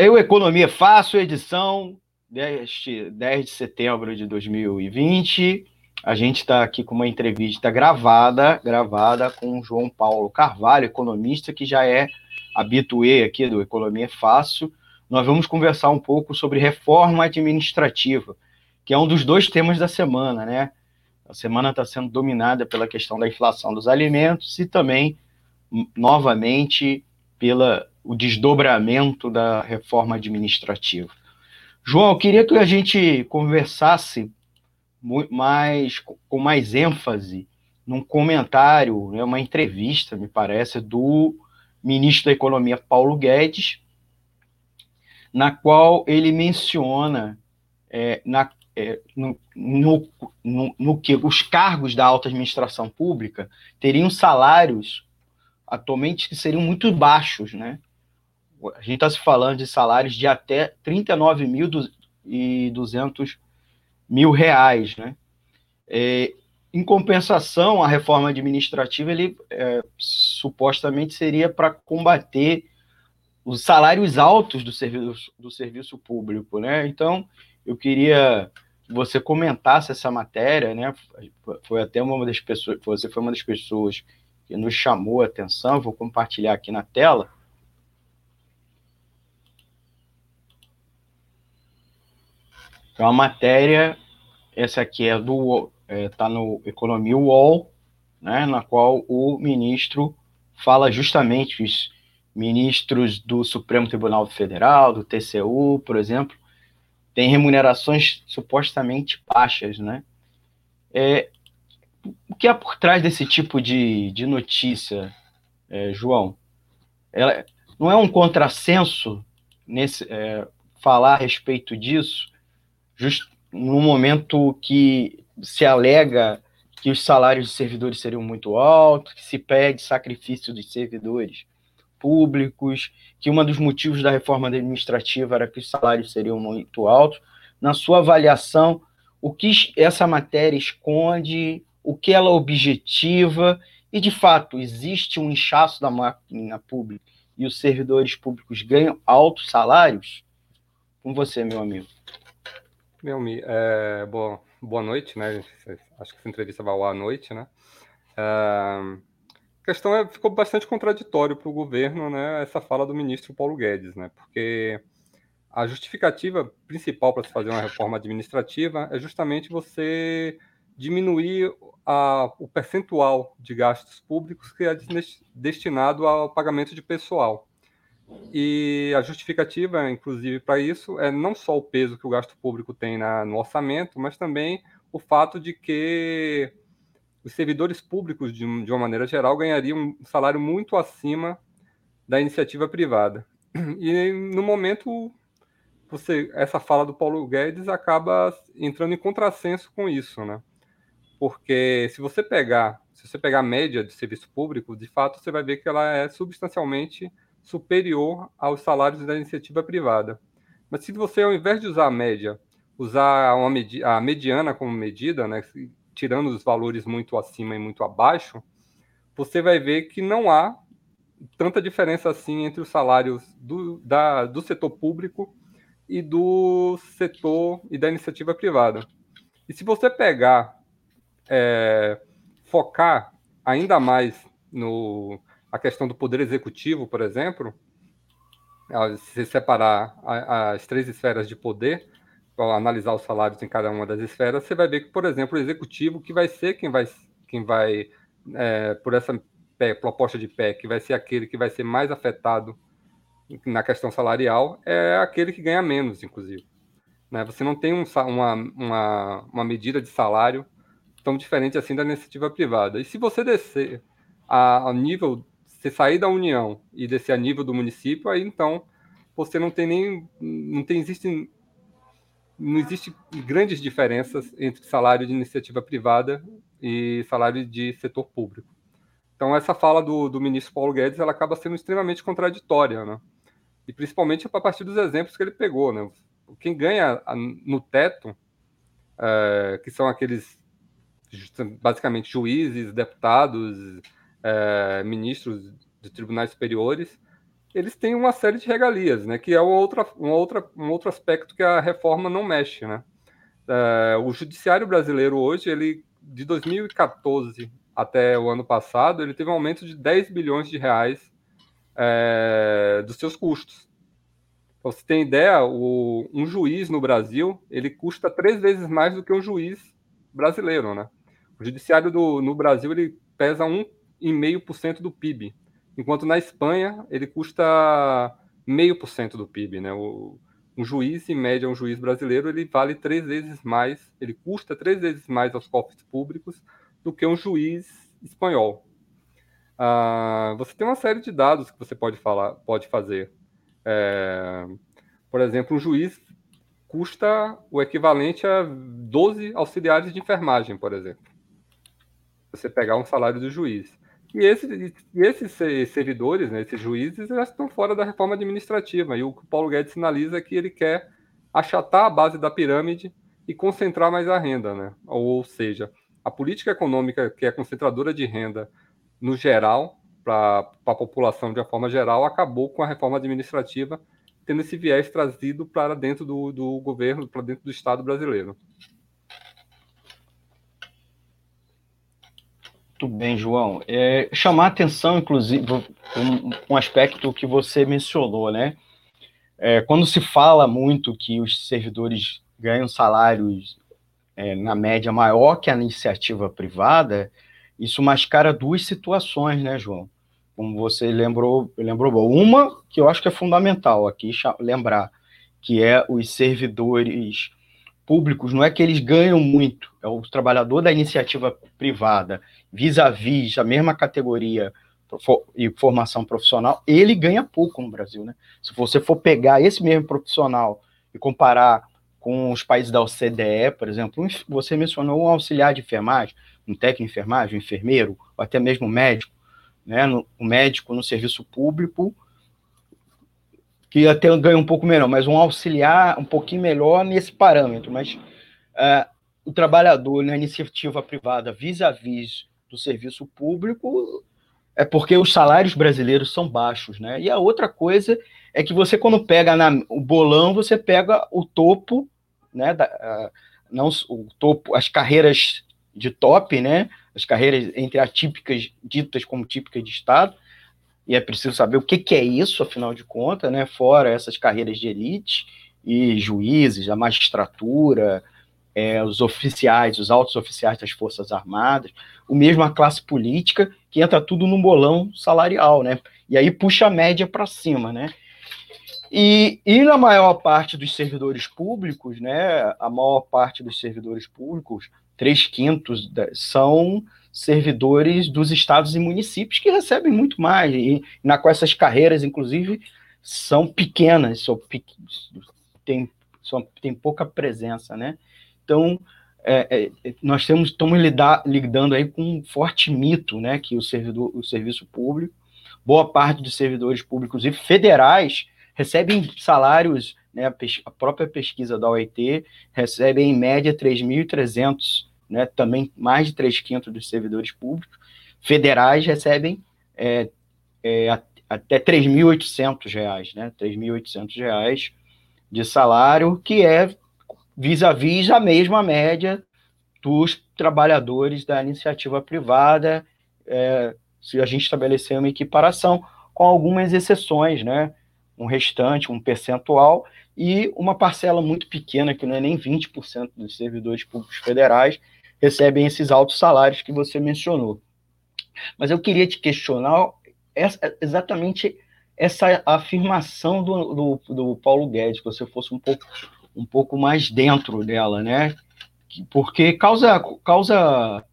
Eu, Economia Fácil, edição deste 10 de setembro de 2020. A gente está aqui com uma entrevista gravada, gravada com o João Paulo Carvalho, economista, que já é habituê aqui do Economia Fácil. Nós vamos conversar um pouco sobre reforma administrativa, que é um dos dois temas da semana, né? A semana está sendo dominada pela questão da inflação dos alimentos e também, novamente, pela o desdobramento da reforma administrativa. João, eu queria que a gente conversasse mais, com mais ênfase num comentário, né, uma entrevista, me parece, do ministro da Economia, Paulo Guedes, na qual ele menciona é, na, é, no, no, no, no, que os cargos da alta administração pública teriam salários atualmente que seriam muito baixos, né? A gente está se falando de salários de até 39.200 mil reais, né? É, em compensação, a reforma administrativa ele é, supostamente seria para combater os salários altos do serviço, do serviço público, né? Então, eu queria que você comentasse essa matéria, né? Foi até uma das pessoas, você foi uma das pessoas que nos chamou a atenção, vou compartilhar aqui na tela É uma matéria, essa aqui é do está é, no Economia UOL, né, na qual o ministro fala justamente os ministros do Supremo Tribunal Federal, do TCU, por exemplo, têm remunerações supostamente baixas, né? É, o que há por trás desse tipo de, de notícia, é, João? Ela, não é um contrassenso nesse, é, falar a respeito disso? Just no momento que se alega que os salários de servidores seriam muito altos, que se pede sacrifício dos servidores públicos, que um dos motivos da reforma administrativa era que os salários seriam muito altos. Na sua avaliação, o que essa matéria esconde, o que ela objetiva, e de fato existe um inchaço da máquina pública e os servidores públicos ganham altos salários? Com você, meu amigo. Melmi, é, boa, boa noite, né? Acho que essa entrevista vai ao à noite, né? É, a questão é, ficou bastante contraditório para o governo, né? Essa fala do ministro Paulo Guedes, né? Porque a justificativa principal para se fazer uma reforma administrativa é justamente você diminuir a, o percentual de gastos públicos que é destinado ao pagamento de pessoal. E a justificativa, inclusive, para isso é não só o peso que o gasto público tem na, no orçamento, mas também o fato de que os servidores públicos, de, de uma maneira geral, ganhariam um salário muito acima da iniciativa privada. E no momento, você, essa fala do Paulo Guedes acaba entrando em contrassenso com isso, né? Porque se você pegar, se você pegar a média de serviço público, de fato você vai ver que ela é substancialmente superior aos salários da iniciativa privada. Mas se você, ao invés de usar a média, usar uma a mediana como medida, né, tirando os valores muito acima e muito abaixo, você vai ver que não há tanta diferença assim entre os salários do, da, do setor público e do setor e da iniciativa privada. E se você pegar, é, focar ainda mais no, a questão do poder executivo, por exemplo, se separar as três esferas de poder, analisar os salários em cada uma das esferas, você vai ver que, por exemplo, o executivo, que vai ser quem vai, quem vai é, por essa proposta de que vai ser aquele que vai ser mais afetado na questão salarial, é aquele que ganha menos, inclusive. Né? Você não tem um, uma, uma, uma medida de salário tão diferente assim da iniciativa privada. E se você descer a, a nível você sair da União e descer a nível do município, aí então você não tem nem. não tem, existe, não existe grandes diferenças entre salário de iniciativa privada e salário de setor público. Então essa fala do, do ministro Paulo Guedes ela acaba sendo extremamente contraditória, né? E principalmente a partir dos exemplos que ele pegou, né? Quem ganha no teto, é, que são aqueles basicamente juízes, deputados, é, ministros de tribunais superiores, eles têm uma série de regalias, né? Que é uma outra, uma outra, um outro aspecto que a reforma não mexe, né? É, o judiciário brasileiro hoje, ele de 2014 até o ano passado, ele teve um aumento de 10 bilhões de reais é, dos seus custos. Para você ter ideia, o, um juiz no Brasil, ele custa três vezes mais do que um juiz brasileiro, né? O judiciário do, no Brasil, ele pesa 1,5% do PIB, enquanto na Espanha, ele custa 0,5% do PIB, né? O, um juiz, em média, um juiz brasileiro, ele vale três vezes mais, ele custa três vezes mais aos cofres públicos do que um juiz espanhol. Ah, você tem uma série de dados que você pode falar, pode fazer. É, por exemplo, um juiz custa o equivalente a 12 auxiliares de enfermagem, por exemplo. Você pegar um salário do juiz. E, esse, esses servidores, né, esses juízes, já estão fora da reforma administrativa. E o que o Paulo Guedes sinaliza é que ele quer achatar a base da pirâmide e concentrar mais a renda. Né? Ou, seja, a política econômica, que é concentradora de renda no geral, para a população de uma forma geral, acabou com a reforma administrativa, tendo esse viés trazido para dentro do, do governo, para dentro do Estado brasileiro. Muito bem, João. É, chamar atenção, inclusive, um, um aspecto que você mencionou, né? É, quando se fala muito que os servidores ganham salários é, na média maior que a iniciativa privada, isso mascara duas situações, né, João? Como você lembrou, lembrou uma que eu acho que é fundamental aqui lembrar, que é os servidores públicos, não é que eles ganham muito, é o trabalhador da iniciativa privada, vis-à-vis -vis, a mesma categoria e formação profissional, ele ganha pouco no Brasil, né? Se você for pegar esse mesmo profissional e comparar com os países da OCDE, por exemplo, você mencionou um auxiliar de enfermagem, um técnico de enfermagem, um enfermeiro, ou até mesmo um médico, né? Um médico no serviço público, que até ganha um pouco melhor, mas um auxiliar um pouquinho melhor nesse parâmetro. Mas uh, o trabalhador na iniciativa privada vis-à-vis do serviço público é porque os salários brasileiros são baixos, né? E a outra coisa é que você, quando pega na, o bolão, você pega o topo, né? Da, não o topo, as carreiras de top, né? As carreiras entre atípicas, ditas como típicas de Estado, e é preciso saber o que, que é isso, afinal de contas, né? Fora essas carreiras de elite e juízes, a magistratura, é, os oficiais, os altos oficiais das Forças Armadas, o mesmo a classe política, que entra tudo num bolão salarial, né? E aí puxa a média para cima, né? E, e na maior parte dos servidores públicos, né? A maior parte dos servidores públicos, três quintos, são servidores dos estados e municípios que recebem muito mais, e na qual essas carreiras, inclusive, são pequenas, são, tem, são, tem pouca presença, né? Então, é, é, nós temos, estamos lidar, lidando aí com um forte mito, né, que o, servidor, o serviço público, boa parte dos servidores públicos e federais recebem salários, né, a, a própria pesquisa da OIT recebe em média 3.300 né, também mais de 3 quintos dos servidores públicos federais recebem é, é, até R$ 3.800, né, R$ 3.800 de salário, que é vis-à-vis -vis a mesma média dos trabalhadores da iniciativa privada, é, se a gente estabelecer uma equiparação, com algumas exceções, né, um restante, um percentual, e uma parcela muito pequena, que não é nem 20% dos servidores públicos federais, recebem esses altos salários que você mencionou. Mas eu queria te questionar essa, exatamente essa afirmação do, do, do, Paulo Guedes, que você fosse um pouco, um pouco mais dentro dela, né? Porque causa, causa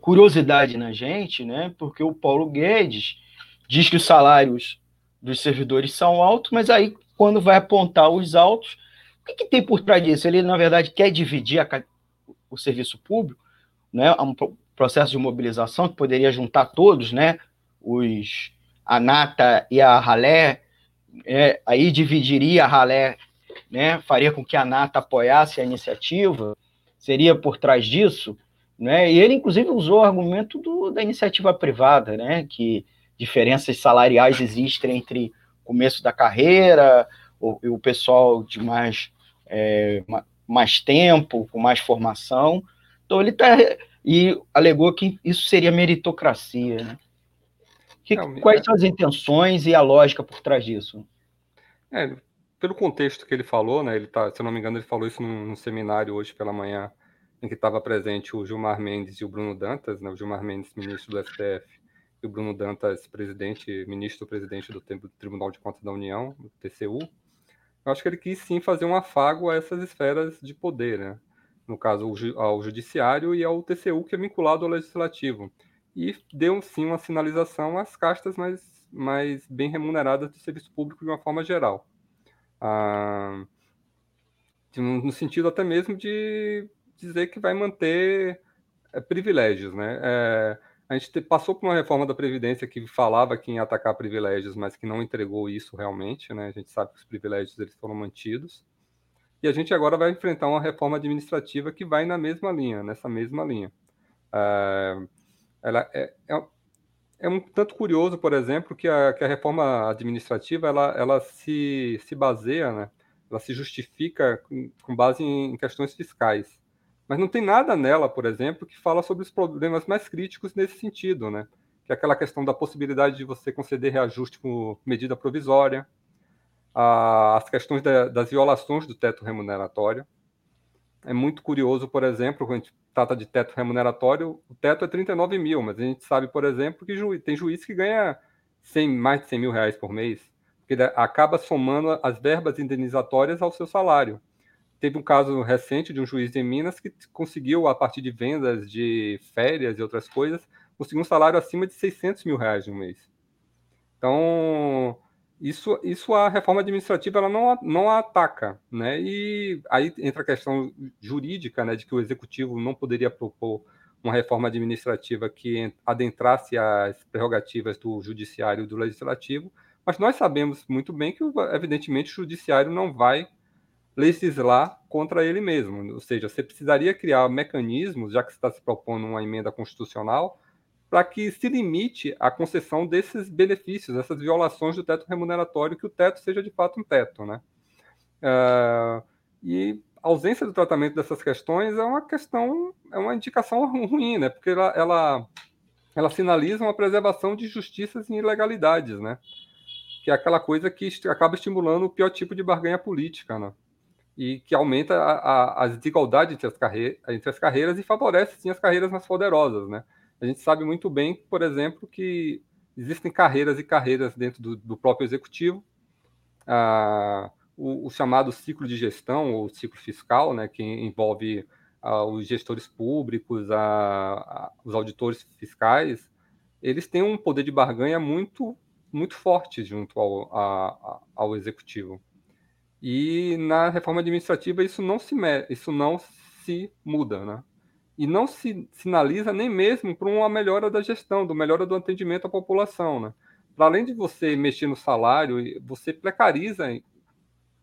curiosidade na gente, né? Porque o Paulo Guedes diz que os salários dos servidores são altos, mas aí quando vai apontar os altos, o que, que tem por trás disso? Ele, na verdade, quer dividir a, o serviço público, né, um processo de mobilização que poderia juntar todos, né, os, a Nata e a Ralé, é, aí dividiria a Ralé, né, faria com que a Nata apoiasse a iniciativa, seria por trás disso, né, e ele inclusive usou o argumento do, da iniciativa privada, né, que diferenças salariais existem entre começo da carreira o, o pessoal de mais, é, mais tempo, com mais formação. Então ele está e alegou que isso seria meritocracia. Né? Que, Não, quais é... são as intenções e a lógica por trás disso? É, pelo contexto que ele falou, né? Ele tá, se eu não me engano, ele falou isso num, num seminário hoje pela manhã, em que estava presente o Gilmar Mendes e o Bruno Dantas, né? O Gilmar Mendes, ministro do STF, e o Bruno Dantas, presidente, ministro-presidente do Tribunal de Contas da União, do TCU. Eu acho que ele quis sim fazer um afago a essas esferas de poder, né? no caso ao judiciário e ao TCU, que é vinculado ao legislativo. E deu sim uma sinalização às castas mais, mais bem remuneradas do serviço público de uma forma geral. Ah, no sentido até mesmo de dizer que vai manter é, privilégios. Né? É, a gente passou por uma reforma da Previdência que falava que ia atacar privilégios, mas que não entregou isso realmente. Né? A gente sabe que os privilégios eles foram mantidos. E a gente agora vai enfrentar uma reforma administrativa que vai na mesma linha, nessa mesma linha. Uh, ela é, é, é, um tanto curioso, por exemplo, que a, que a reforma administrativa ela, ela se, se baseia, né? ela se justifica com, com base em, em questões fiscais. Mas não tem nada nela, por exemplo, que fala sobre os problemas mais críticos nesse sentido, né? Que é aquela questão da possibilidade de você conceder reajuste com medida provisória, as questões da, das violações do teto remuneratório. É muito curioso, por exemplo, quando a gente trata de teto remuneratório, o teto é 39 mil, mas a gente sabe, por exemplo, que ju tem juiz que ganha 100, mais de 100 mil reais por mês, porque acaba somando as verbas indenizatórias ao seu salário. Teve um caso recente de um juiz em Minas que conseguiu, a partir de vendas de férias e outras coisas, conseguir um salário acima de 600 mil reais no mês. Então, isso, isso a reforma administrativa ela não, não a ataca, né? E aí entra a questão jurídica, né, de que o executivo não poderia propor uma reforma administrativa que adentrasse as prerrogativas do judiciário e do legislativo, mas nós sabemos muito bem que, evidentemente, o judiciário não vai legislar contra ele mesmo, ou seja, você precisaria criar mecanismos, já que está se propondo uma emenda constitucional, para que se limite a concessão desses benefícios, essas violações do teto remuneratório, que o teto seja de fato um teto, né? Uh, e a ausência do tratamento dessas questões é uma questão, é uma indicação ruim, né? Porque ela, ela, ela sinaliza uma preservação de justiças e ilegalidades, né? Que é aquela coisa que acaba estimulando o pior tipo de barganha política, né? E que aumenta a, a, as desigualdades entre as, carre entre as carreiras e favorece, sim, as carreiras mais poderosas, né? A gente sabe muito bem, por exemplo, que existem carreiras e carreiras dentro do, do próprio executivo. Ah, o, o, chamado ciclo de gestão, ou ciclo fiscal, né, que envolve ah, os gestores públicos, os auditores fiscais, eles têm um poder de barganha muito, muito forte junto ao, a, ao executivo. E na reforma administrativa isso não se, isso não se muda, né? e não se sinaliza nem mesmo para uma melhora da gestão, do melhora do atendimento à população, né? Para além de você mexer no salário, você precariza em,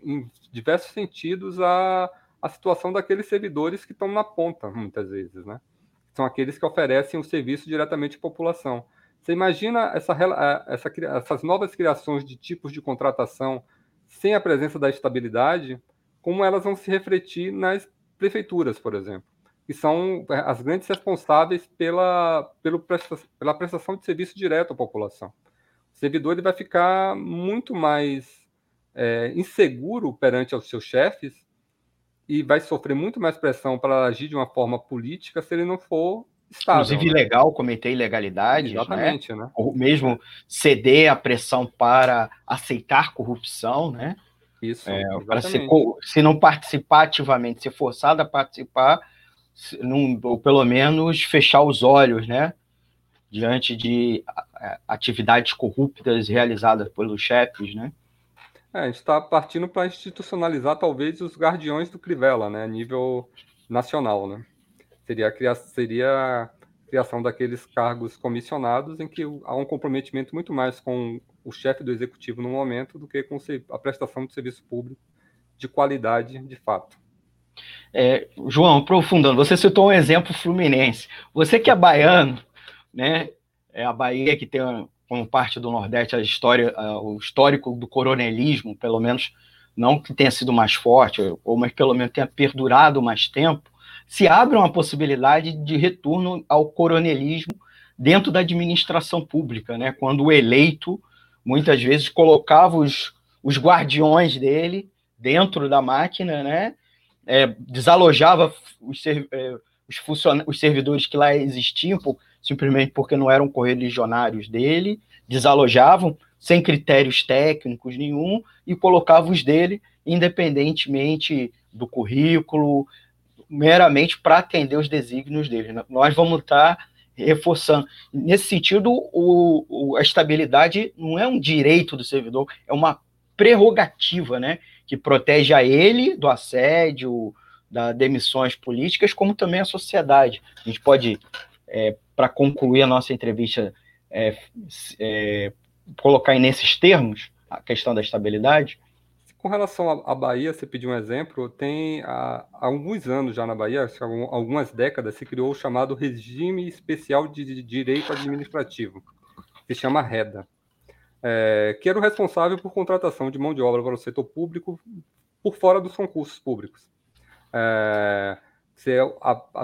em diversos sentidos a, a situação daqueles servidores que estão na ponta, muitas vezes, né? São aqueles que oferecem o serviço diretamente à população. Você imagina essa, essa, essas novas criações de tipos de contratação sem a presença da estabilidade, como elas vão se refletir nas prefeituras, por exemplo que são é, as grandes responsáveis pela, pelo pela prestação de serviço direto à população. O servidor ele vai ficar muito mais é, inseguro perante os seus chefes e vai sofrer muito mais pressão para agir de uma forma política se ele não for estável. Inclusive né? ilegal, cometer ilegalidades, né? Exatamente, né? né? Ou mesmo ceder à pressão para aceitar corrupção, né? Isso, é, para se, se não participar ativamente, ser forçado a participar, ou pelo menos fechar os olhos, né? Diante de atividades corruptas realizadas pelos chefes, né? É, a gente está partindo para institucionalizar talvez os guardiões do Crivella, né? A nível nacional, né? Seria a, cria seria a criação daqueles cargos comissionados em que há um comprometimento muito mais com o chefe do executivo no momento do que com a prestação de serviço público de qualidade de fato. É, João, aprofundando, você citou um exemplo fluminense. Você que é baiano, né? É a Bahia que tem como parte do Nordeste, a história, o histórico do coronelismo, pelo menos não que tenha sido mais forte, ou mas pelo menos tenha perdurado mais tempo, se abre uma possibilidade de retorno ao coronelismo dentro da administração pública, né? Quando o eleito muitas vezes colocava os, os guardiões dele dentro da máquina, né? É, desalojava os, é, os, os servidores que lá existiam, por, simplesmente porque não eram correligionários dele, desalojavam sem critérios técnicos nenhum e colocava os dele independentemente do currículo, meramente para atender os desígnios dele. Nós vamos estar tá reforçando. Nesse sentido, o, o, a estabilidade não é um direito do servidor, é uma prerrogativa, né, que protege a ele do assédio, das demissões políticas, como também a sociedade. A gente pode, é, para concluir a nossa entrevista, é, é, colocar nesses termos a questão da estabilidade? Com relação à Bahia, você pediu um exemplo, tem há, alguns anos já na Bahia, algumas décadas, se criou o chamado Regime Especial de Direito Administrativo, que se chama REDA, é, que era o responsável por contratação de mão de obra para o setor público por fora dos concursos públicos. É, se,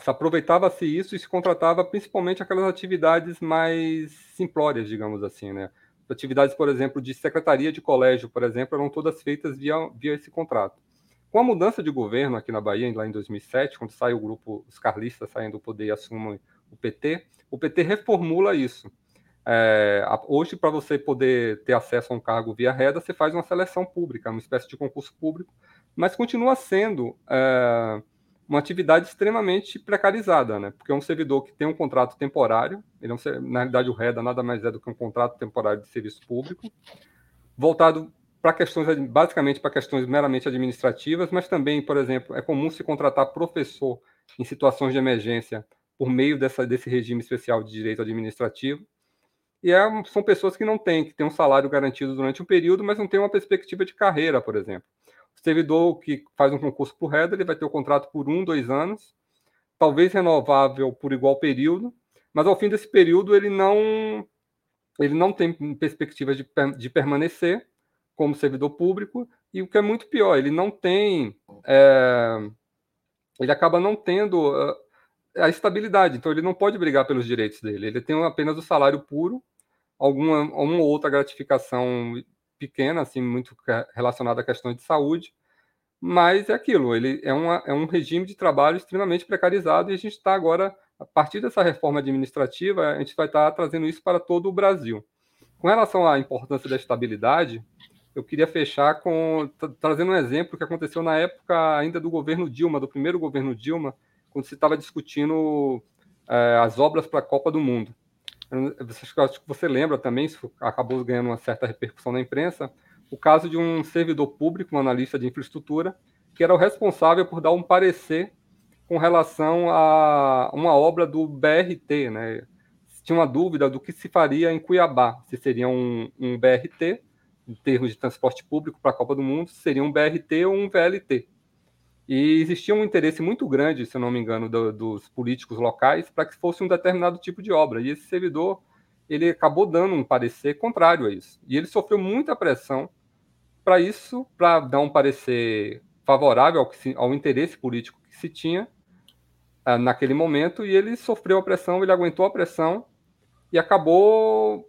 se aproveitava-se isso e se contratava principalmente aquelas atividades mais simplórias, digamos assim, né? Atividades, por exemplo, de secretaria de colégio, por exemplo, eram todas feitas via, via esse contrato. Com a mudança de governo aqui na Bahia, lá em 2007, quando sai o grupo, os carlistas saem do poder e assumem o PT, o PT reformula isso. É, hoje, para você poder ter acesso a um cargo via reda, você faz uma seleção pública, uma espécie de concurso público, mas continua sendo é, uma atividade extremamente precarizada, né? Porque é um servidor que tem um contrato temporário, ele é um, na realidade o REDA nada mais é do que um contrato temporário de serviço público, voltado para questões, basicamente para questões meramente administrativas, mas também, por exemplo, é comum se contratar professor em situações de emergência por meio dessa, desse regime especial de direito administrativo. E é, são pessoas que não têm, que têm um salário garantido durante um período, mas não têm uma perspectiva de carreira, por exemplo. Servidor que faz um concurso por Header, ele vai ter o contrato por um, dois anos, talvez renovável por igual período, mas ao fim desse período ele não ele não tem perspectiva de, de permanecer como servidor público e o que é muito pior, ele não tem é, ele acaba não tendo a, a estabilidade, então ele não pode brigar pelos direitos dele, ele tem apenas o salário puro, alguma uma outra gratificação pequena, assim, muito relacionada a questões de saúde, mas é aquilo, ele é, uma, é um regime de trabalho extremamente precarizado e a gente está agora, a partir dessa reforma administrativa, a gente vai estar tá trazendo isso para todo o Brasil. Com relação à importância da estabilidade, eu queria fechar com trazendo um exemplo que aconteceu na época ainda do governo Dilma, do primeiro governo Dilma, quando se estava discutindo é, as obras para a Copa do Mundo acho que você lembra também, isso acabou ganhando uma certa repercussão na imprensa, o caso de um servidor público, um analista de infraestrutura, que era o responsável por dar um parecer com relação a uma obra do BRT, né? Tinha uma dúvida do que se faria em Cuiabá, se seria um, um BRT, em termos de transporte público para a Copa do Mundo, seria um BRT ou um VLT. E existia um interesse muito grande, se eu não me engano, do, dos políticos locais para que fosse um determinado tipo de obra. E esse servidor ele acabou dando um parecer contrário a isso. E ele sofreu muita pressão para isso, para dar um parecer favorável ao, se, ao, interesse político que se tinha uh, naquele momento. E ele sofreu a pressão, ele aguentou a pressão e acabou,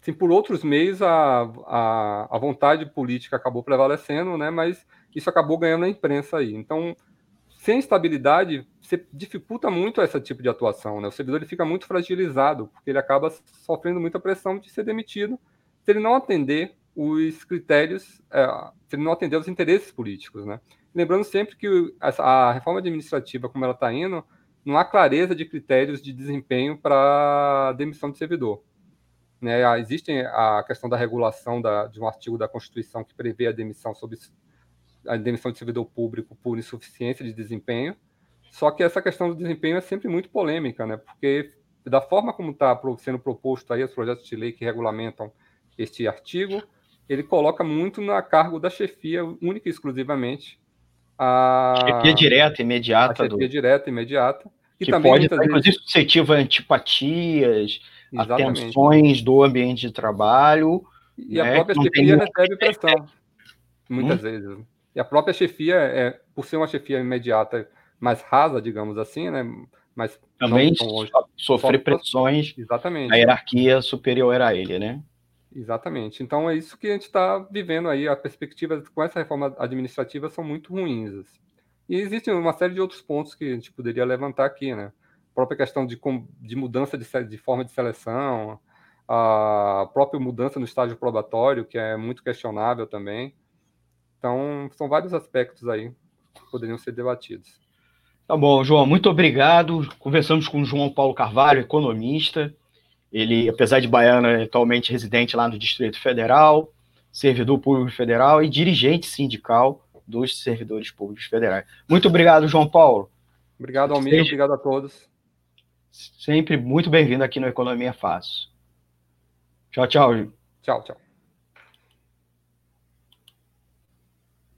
assim, por outros meios, a, a, a vontade política acabou prevalecendo, né? Mas isso acabou ganhando a imprensa aí. Então, sem estabilidade, você dificulta muito esse tipo de atuação. Né? O servidor ele fica muito fragilizado, porque ele acaba sofrendo muita pressão de ser demitido se ele não atender os critérios, é, se ele não atender os interesses políticos. Né? Lembrando sempre que a reforma administrativa, como ela está indo, não há clareza de critérios de desempenho para demissão de servidor. Né? Existe a questão da regulação da, de um artigo da Constituição que prevê a demissão sob a demissão de servidor público por insuficiência de desempenho. Só que essa questão do desempenho é sempre muito polêmica, né? Porque da forma como está sendo proposto aí os projetos de lei que regulamentam este artigo, ele coloca muito na cargo da chefia única e exclusivamente a chefia direta imediata a chefia do... direta imediata que, que também pode estar, vezes... inclusive suscetível a antipatias Exatamente. tensões do ambiente de trabalho. E né, a própria chefia recebe pressão, muitas hum? vezes. E a própria chefia, é, por ser uma chefia imediata mais rasa, digamos assim, né? Mas também sofrer pressões Exatamente. a hierarquia superior a ele, né? Exatamente. Então é isso que a gente está vivendo aí. A perspectiva com essa reforma administrativa são muito ruins. Assim. E existe uma série de outros pontos que a gente poderia levantar aqui, né? A própria questão de, de mudança de, de forma de seleção, a própria mudança no estágio probatório, que é muito questionável também. Então, são vários aspectos aí que poderiam ser debatidos. Tá bom, João, muito obrigado. Conversamos com o João Paulo Carvalho, economista. Ele, apesar de baiano, é atualmente residente lá no Distrito Federal, servidor público federal e dirigente sindical dos servidores públicos federais. Muito obrigado, João Paulo. Obrigado, Almir. Seja... Obrigado a todos. Sempre muito bem-vindo aqui no Economia Fácil. Tchau, tchau. Tchau, tchau.